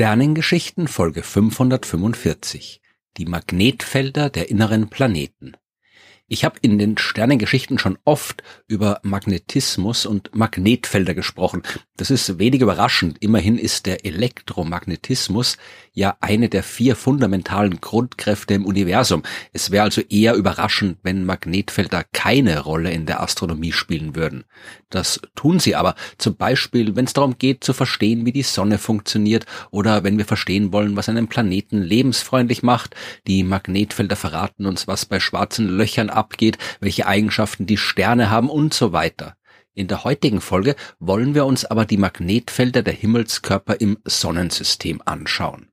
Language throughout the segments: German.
Sternengeschichten Folge 545 Die Magnetfelder der inneren Planeten ich habe in den Sternengeschichten schon oft über Magnetismus und Magnetfelder gesprochen. Das ist wenig überraschend. Immerhin ist der Elektromagnetismus ja eine der vier fundamentalen Grundkräfte im Universum. Es wäre also eher überraschend, wenn Magnetfelder keine Rolle in der Astronomie spielen würden. Das tun sie aber, zum Beispiel, wenn es darum geht zu verstehen, wie die Sonne funktioniert oder wenn wir verstehen wollen, was einen Planeten lebensfreundlich macht. Die Magnetfelder verraten uns, was bei schwarzen Löchern abgeht, welche Eigenschaften die Sterne haben und so weiter. In der heutigen Folge wollen wir uns aber die Magnetfelder der Himmelskörper im Sonnensystem anschauen.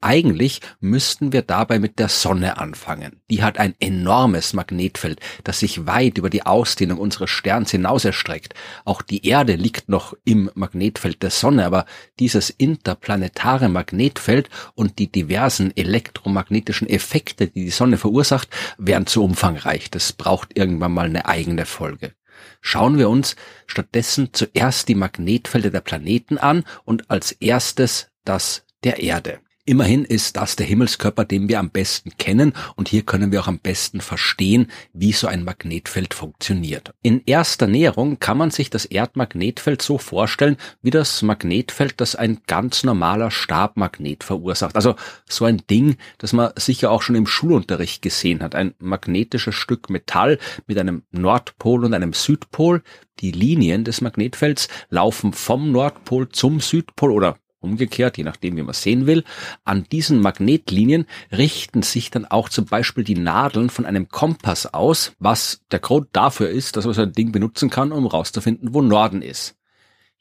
Eigentlich müssten wir dabei mit der Sonne anfangen. Die hat ein enormes Magnetfeld, das sich weit über die Ausdehnung unseres Sterns hinaus erstreckt. Auch die Erde liegt noch im Magnetfeld der Sonne, aber dieses interplanetare Magnetfeld und die diversen elektromagnetischen Effekte, die die Sonne verursacht, wären zu umfangreich. Das braucht irgendwann mal eine eigene Folge. Schauen wir uns stattdessen zuerst die Magnetfelder der Planeten an und als erstes das der Erde. Immerhin ist das der Himmelskörper, den wir am besten kennen und hier können wir auch am besten verstehen, wie so ein Magnetfeld funktioniert. In erster Näherung kann man sich das Erdmagnetfeld so vorstellen, wie das Magnetfeld, das ein ganz normaler Stabmagnet verursacht. Also so ein Ding, das man sicher auch schon im Schulunterricht gesehen hat. Ein magnetisches Stück Metall mit einem Nordpol und einem Südpol. Die Linien des Magnetfelds laufen vom Nordpol zum Südpol oder Umgekehrt, je nachdem, wie man sehen will, an diesen Magnetlinien richten sich dann auch zum Beispiel die Nadeln von einem Kompass aus, was der Grund dafür ist, dass man so ein Ding benutzen kann, um rauszufinden, wo Norden ist.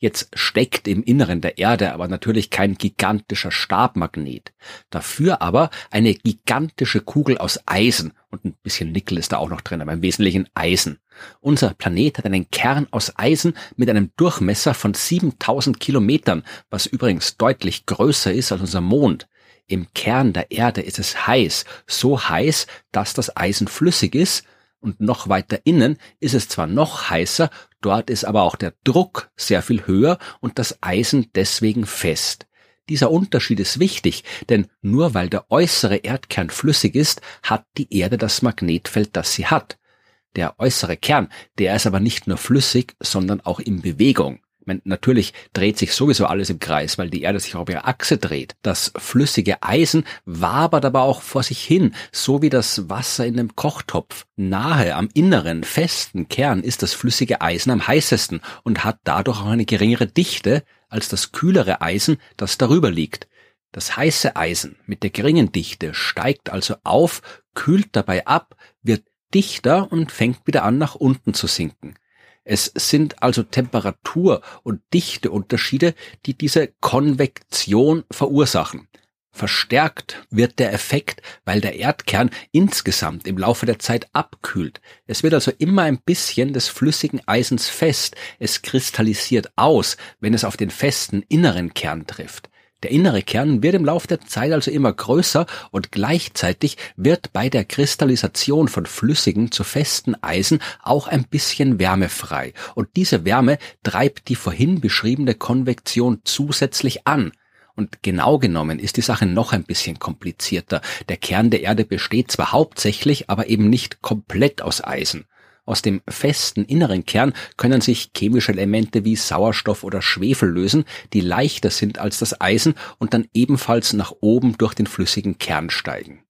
Jetzt steckt im Inneren der Erde aber natürlich kein gigantischer Stabmagnet. Dafür aber eine gigantische Kugel aus Eisen und ein bisschen Nickel ist da auch noch drin, aber im Wesentlichen Eisen. Unser Planet hat einen Kern aus Eisen mit einem Durchmesser von 7000 Kilometern, was übrigens deutlich größer ist als unser Mond. Im Kern der Erde ist es heiß, so heiß, dass das Eisen flüssig ist, und noch weiter innen ist es zwar noch heißer, dort ist aber auch der Druck sehr viel höher und das Eisen deswegen fest. Dieser Unterschied ist wichtig, denn nur weil der äußere Erdkern flüssig ist, hat die Erde das Magnetfeld, das sie hat. Der äußere Kern, der ist aber nicht nur flüssig, sondern auch in Bewegung. Meine, natürlich dreht sich sowieso alles im Kreis, weil die Erde sich auf ihrer Achse dreht. Das flüssige Eisen wabert aber auch vor sich hin, so wie das Wasser in einem Kochtopf. Nahe am inneren, festen Kern ist das flüssige Eisen am heißesten und hat dadurch auch eine geringere Dichte als das kühlere Eisen, das darüber liegt. Das heiße Eisen mit der geringen Dichte steigt also auf, kühlt dabei ab, wird dichter und fängt wieder an nach unten zu sinken. Es sind also Temperatur- und Dichteunterschiede, die diese Konvektion verursachen. Verstärkt wird der Effekt, weil der Erdkern insgesamt im Laufe der Zeit abkühlt. Es wird also immer ein bisschen des flüssigen Eisens fest. Es kristallisiert aus, wenn es auf den festen inneren Kern trifft. Der innere Kern wird im Laufe der Zeit also immer größer und gleichzeitig wird bei der Kristallisation von flüssigen zu festen Eisen auch ein bisschen Wärme frei. Und diese Wärme treibt die vorhin beschriebene Konvektion zusätzlich an. Und genau genommen ist die Sache noch ein bisschen komplizierter. Der Kern der Erde besteht zwar hauptsächlich, aber eben nicht komplett aus Eisen. Aus dem festen inneren Kern können sich chemische Elemente wie Sauerstoff oder Schwefel lösen, die leichter sind als das Eisen und dann ebenfalls nach oben durch den flüssigen Kern steigen.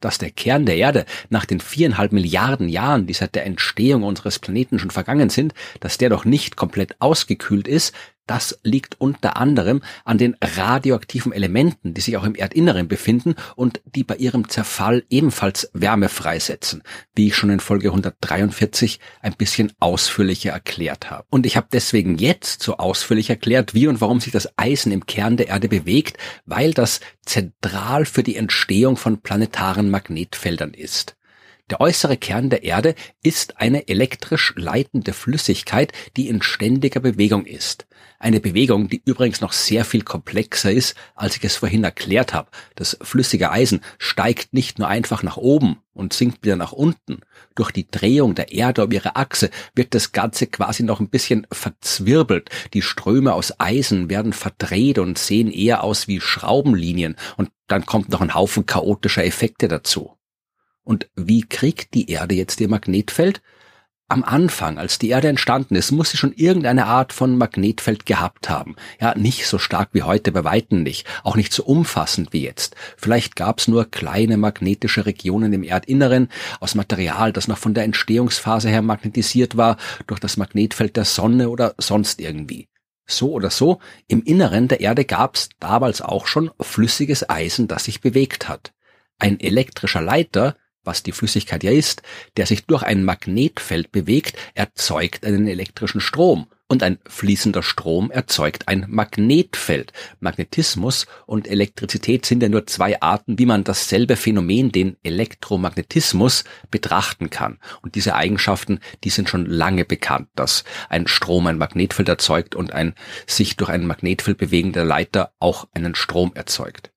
Dass der Kern der Erde nach den viereinhalb Milliarden Jahren, die seit der Entstehung unseres Planeten schon vergangen sind, dass der doch nicht komplett ausgekühlt ist, das liegt unter anderem an den radioaktiven Elementen, die sich auch im Erdinneren befinden und die bei ihrem Zerfall ebenfalls Wärme freisetzen, wie ich schon in Folge 143 ein bisschen ausführlicher erklärt habe. Und ich habe deswegen jetzt so ausführlich erklärt, wie und warum sich das Eisen im Kern der Erde bewegt, weil das zentral für die Entstehung von planetaren Magnetfeldern ist. Der äußere Kern der Erde ist eine elektrisch leitende Flüssigkeit, die in ständiger Bewegung ist. Eine Bewegung, die übrigens noch sehr viel komplexer ist, als ich es vorhin erklärt habe. Das flüssige Eisen steigt nicht nur einfach nach oben und sinkt wieder nach unten. Durch die Drehung der Erde um ihre Achse wird das Ganze quasi noch ein bisschen verzwirbelt. Die Ströme aus Eisen werden verdreht und sehen eher aus wie Schraubenlinien und dann kommt noch ein Haufen chaotischer Effekte dazu. Und wie kriegt die Erde jetzt ihr Magnetfeld? Am Anfang, als die Erde entstanden ist, muss sie schon irgendeine Art von Magnetfeld gehabt haben. Ja, nicht so stark wie heute, bei Weitem nicht. Auch nicht so umfassend wie jetzt. Vielleicht gab es nur kleine magnetische Regionen im Erdinneren aus Material, das noch von der Entstehungsphase her magnetisiert war, durch das Magnetfeld der Sonne oder sonst irgendwie. So oder so, im Inneren der Erde gab es damals auch schon flüssiges Eisen, das sich bewegt hat. Ein elektrischer Leiter, was die Flüssigkeit ja ist, der sich durch ein Magnetfeld bewegt, erzeugt einen elektrischen Strom. Und ein fließender Strom erzeugt ein Magnetfeld. Magnetismus und Elektrizität sind ja nur zwei Arten, wie man dasselbe Phänomen, den Elektromagnetismus, betrachten kann. Und diese Eigenschaften, die sind schon lange bekannt, dass ein Strom ein Magnetfeld erzeugt und ein sich durch ein Magnetfeld bewegender Leiter auch einen Strom erzeugt.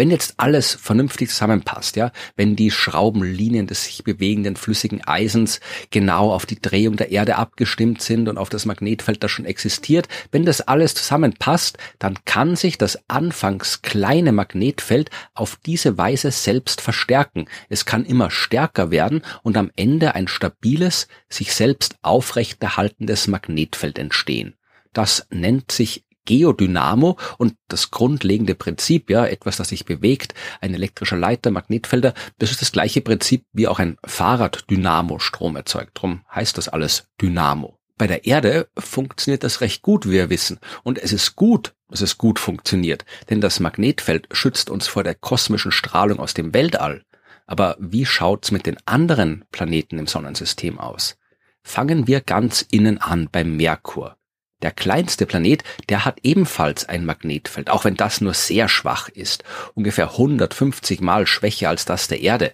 Wenn jetzt alles vernünftig zusammenpasst, ja, wenn die Schraubenlinien des sich bewegenden flüssigen Eisens genau auf die Drehung der Erde abgestimmt sind und auf das Magnetfeld, das schon existiert, wenn das alles zusammenpasst, dann kann sich das anfangs kleine Magnetfeld auf diese Weise selbst verstärken. Es kann immer stärker werden und am Ende ein stabiles, sich selbst aufrechterhaltendes Magnetfeld entstehen. Das nennt sich Geodynamo und das grundlegende Prinzip, ja, etwas, das sich bewegt, ein elektrischer Leiter, Magnetfelder, das ist das gleiche Prinzip, wie auch ein Fahrrad Dynamo Strom erzeugt. Drum heißt das alles Dynamo. Bei der Erde funktioniert das recht gut, wie wir wissen. Und es ist gut, dass es gut funktioniert, denn das Magnetfeld schützt uns vor der kosmischen Strahlung aus dem Weltall. Aber wie schaut's mit den anderen Planeten im Sonnensystem aus? Fangen wir ganz innen an beim Merkur. Der kleinste Planet, der hat ebenfalls ein Magnetfeld, auch wenn das nur sehr schwach ist, ungefähr 150 mal schwächer als das der Erde.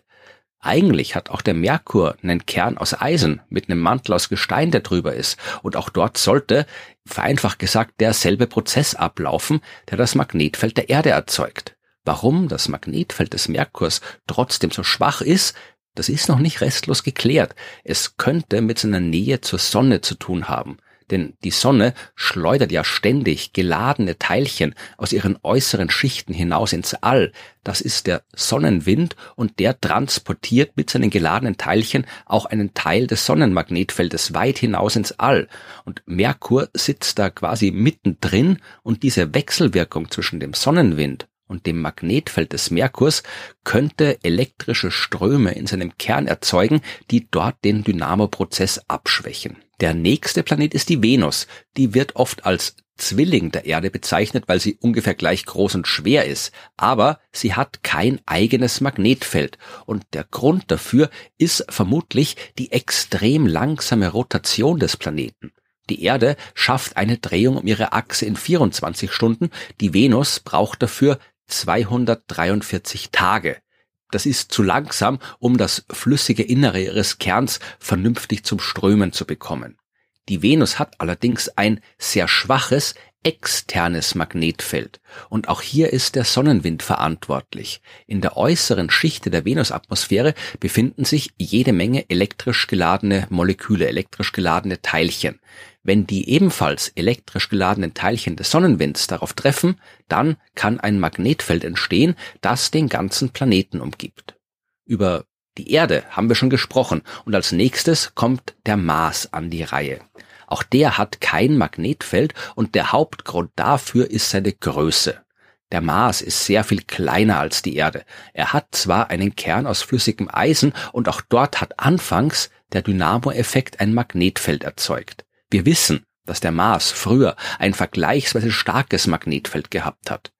Eigentlich hat auch der Merkur einen Kern aus Eisen mit einem Mantel aus Gestein, der drüber ist, und auch dort sollte, vereinfacht gesagt, derselbe Prozess ablaufen, der das Magnetfeld der Erde erzeugt. Warum das Magnetfeld des Merkurs trotzdem so schwach ist, das ist noch nicht restlos geklärt. Es könnte mit seiner Nähe zur Sonne zu tun haben. Denn die Sonne schleudert ja ständig geladene Teilchen aus ihren äußeren Schichten hinaus ins All. Das ist der Sonnenwind und der transportiert mit seinen geladenen Teilchen auch einen Teil des Sonnenmagnetfeldes weit hinaus ins All. Und Merkur sitzt da quasi mittendrin und diese Wechselwirkung zwischen dem Sonnenwind und dem Magnetfeld des Merkurs könnte elektrische Ströme in seinem Kern erzeugen, die dort den Dynamoprozess abschwächen. Der nächste Planet ist die Venus. Die wird oft als Zwilling der Erde bezeichnet, weil sie ungefähr gleich groß und schwer ist. Aber sie hat kein eigenes Magnetfeld. Und der Grund dafür ist vermutlich die extrem langsame Rotation des Planeten. Die Erde schafft eine Drehung um ihre Achse in 24 Stunden. Die Venus braucht dafür 243 Tage. Das ist zu langsam, um das flüssige Innere ihres Kerns vernünftig zum Strömen zu bekommen. Die Venus hat allerdings ein sehr schwaches externes Magnetfeld und auch hier ist der Sonnenwind verantwortlich. In der äußeren Schichte der Venusatmosphäre befinden sich jede Menge elektrisch geladene Moleküle, elektrisch geladene Teilchen. Wenn die ebenfalls elektrisch geladenen Teilchen des Sonnenwinds darauf treffen, dann kann ein Magnetfeld entstehen, das den ganzen Planeten umgibt. Über die Erde haben wir schon gesprochen und als nächstes kommt der Mars an die Reihe. Auch der hat kein Magnetfeld und der Hauptgrund dafür ist seine Größe. Der Mars ist sehr viel kleiner als die Erde. Er hat zwar einen Kern aus flüssigem Eisen und auch dort hat anfangs der Dynamo-Effekt ein Magnetfeld erzeugt. Wir wissen, dass der Mars früher ein vergleichsweise starkes Magnetfeld gehabt hat.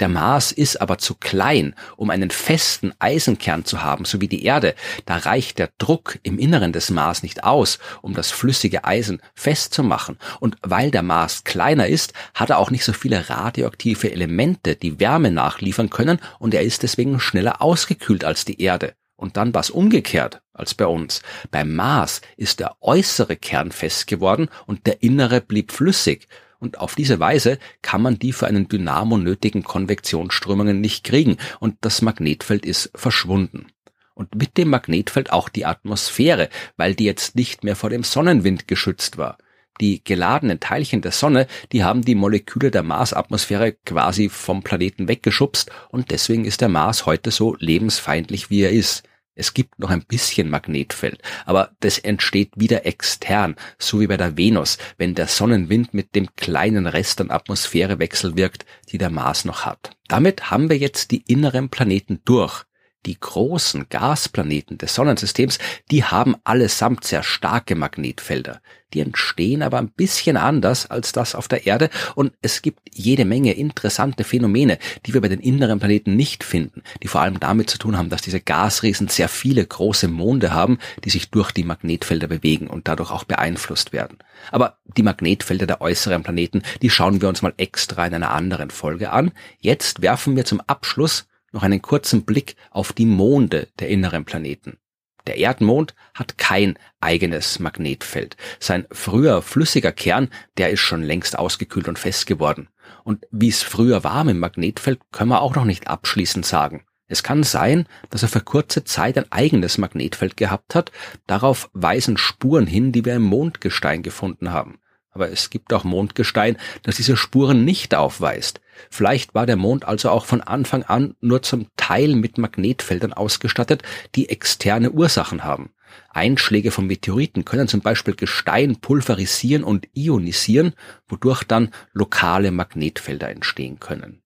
Der Mars ist aber zu klein, um einen festen Eisenkern zu haben, so wie die Erde. Da reicht der Druck im Inneren des Mars nicht aus, um das flüssige Eisen festzumachen. Und weil der Mars kleiner ist, hat er auch nicht so viele radioaktive Elemente, die Wärme nachliefern können, und er ist deswegen schneller ausgekühlt als die Erde. Und dann war es umgekehrt als bei uns. Beim Mars ist der äußere Kern fest geworden und der innere blieb flüssig. Und auf diese Weise kann man die für einen Dynamo nötigen Konvektionsströmungen nicht kriegen und das Magnetfeld ist verschwunden. Und mit dem Magnetfeld auch die Atmosphäre, weil die jetzt nicht mehr vor dem Sonnenwind geschützt war. Die geladenen Teilchen der Sonne, die haben die Moleküle der Marsatmosphäre quasi vom Planeten weggeschubst und deswegen ist der Mars heute so lebensfeindlich, wie er ist. Es gibt noch ein bisschen Magnetfeld, aber das entsteht wieder extern, so wie bei der Venus, wenn der Sonnenwind mit dem kleinen Rest an Atmosphäre wechselwirkt, die der Mars noch hat. Damit haben wir jetzt die inneren Planeten durch. Die großen Gasplaneten des Sonnensystems, die haben allesamt sehr starke Magnetfelder. Die entstehen aber ein bisschen anders als das auf der Erde und es gibt jede Menge interessante Phänomene, die wir bei den inneren Planeten nicht finden, die vor allem damit zu tun haben, dass diese Gasriesen sehr viele große Monde haben, die sich durch die Magnetfelder bewegen und dadurch auch beeinflusst werden. Aber die Magnetfelder der äußeren Planeten, die schauen wir uns mal extra in einer anderen Folge an. Jetzt werfen wir zum Abschluss noch einen kurzen Blick auf die Monde der inneren Planeten. Der Erdmond hat kein eigenes Magnetfeld. Sein früher flüssiger Kern, der ist schon längst ausgekühlt und fest geworden. Und wie es früher war im Magnetfeld, können wir auch noch nicht abschließend sagen. Es kann sein, dass er für kurze Zeit ein eigenes Magnetfeld gehabt hat. Darauf weisen Spuren hin, die wir im Mondgestein gefunden haben. Aber es gibt auch Mondgestein, das diese Spuren nicht aufweist. Vielleicht war der Mond also auch von Anfang an nur zum Teil mit Magnetfeldern ausgestattet, die externe Ursachen haben. Einschläge von Meteoriten können zum Beispiel Gestein pulverisieren und ionisieren, wodurch dann lokale Magnetfelder entstehen können.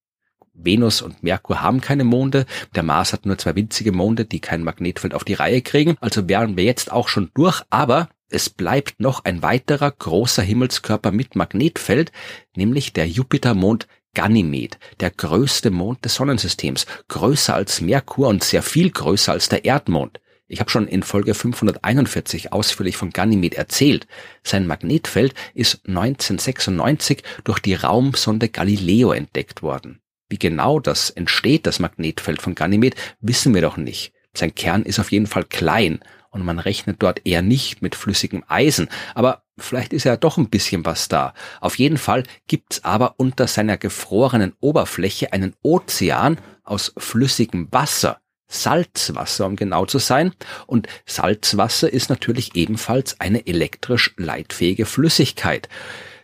Venus und Merkur haben keine Monde, der Mars hat nur zwei winzige Monde, die kein Magnetfeld auf die Reihe kriegen, also wären wir jetzt auch schon durch, aber es bleibt noch ein weiterer großer Himmelskörper mit Magnetfeld, nämlich der Jupitermond Ganymed, der größte Mond des Sonnensystems, größer als Merkur und sehr viel größer als der Erdmond. Ich habe schon in Folge 541 ausführlich von Ganymed erzählt. Sein Magnetfeld ist 1996 durch die Raumsonde Galileo entdeckt worden. Wie genau das entsteht, das Magnetfeld von Ganymed, wissen wir doch nicht. Sein Kern ist auf jeden Fall klein und man rechnet dort eher nicht mit flüssigem Eisen, aber vielleicht ist ja doch ein bisschen was da. Auf jeden Fall gibt's aber unter seiner gefrorenen Oberfläche einen Ozean aus flüssigem Wasser. Salzwasser, um genau zu sein. Und Salzwasser ist natürlich ebenfalls eine elektrisch leitfähige Flüssigkeit.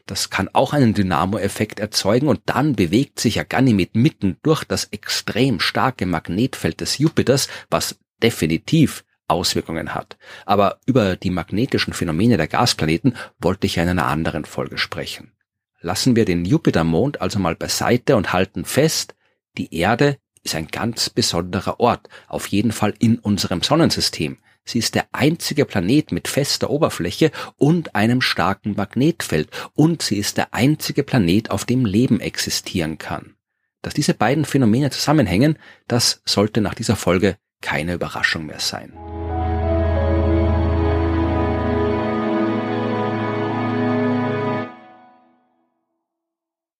Das kann auch einen Dynamo-Effekt erzeugen und dann bewegt sich ja Ganymed mitten durch das extrem starke Magnetfeld des Jupiters, was definitiv Auswirkungen hat. Aber über die magnetischen Phänomene der Gasplaneten wollte ich in einer anderen Folge sprechen. Lassen wir den Jupitermond also mal beiseite und halten fest, die Erde ist ein ganz besonderer Ort, auf jeden Fall in unserem Sonnensystem. Sie ist der einzige Planet mit fester Oberfläche und einem starken Magnetfeld und sie ist der einzige Planet, auf dem Leben existieren kann. Dass diese beiden Phänomene zusammenhängen, das sollte nach dieser Folge keine Überraschung mehr sein.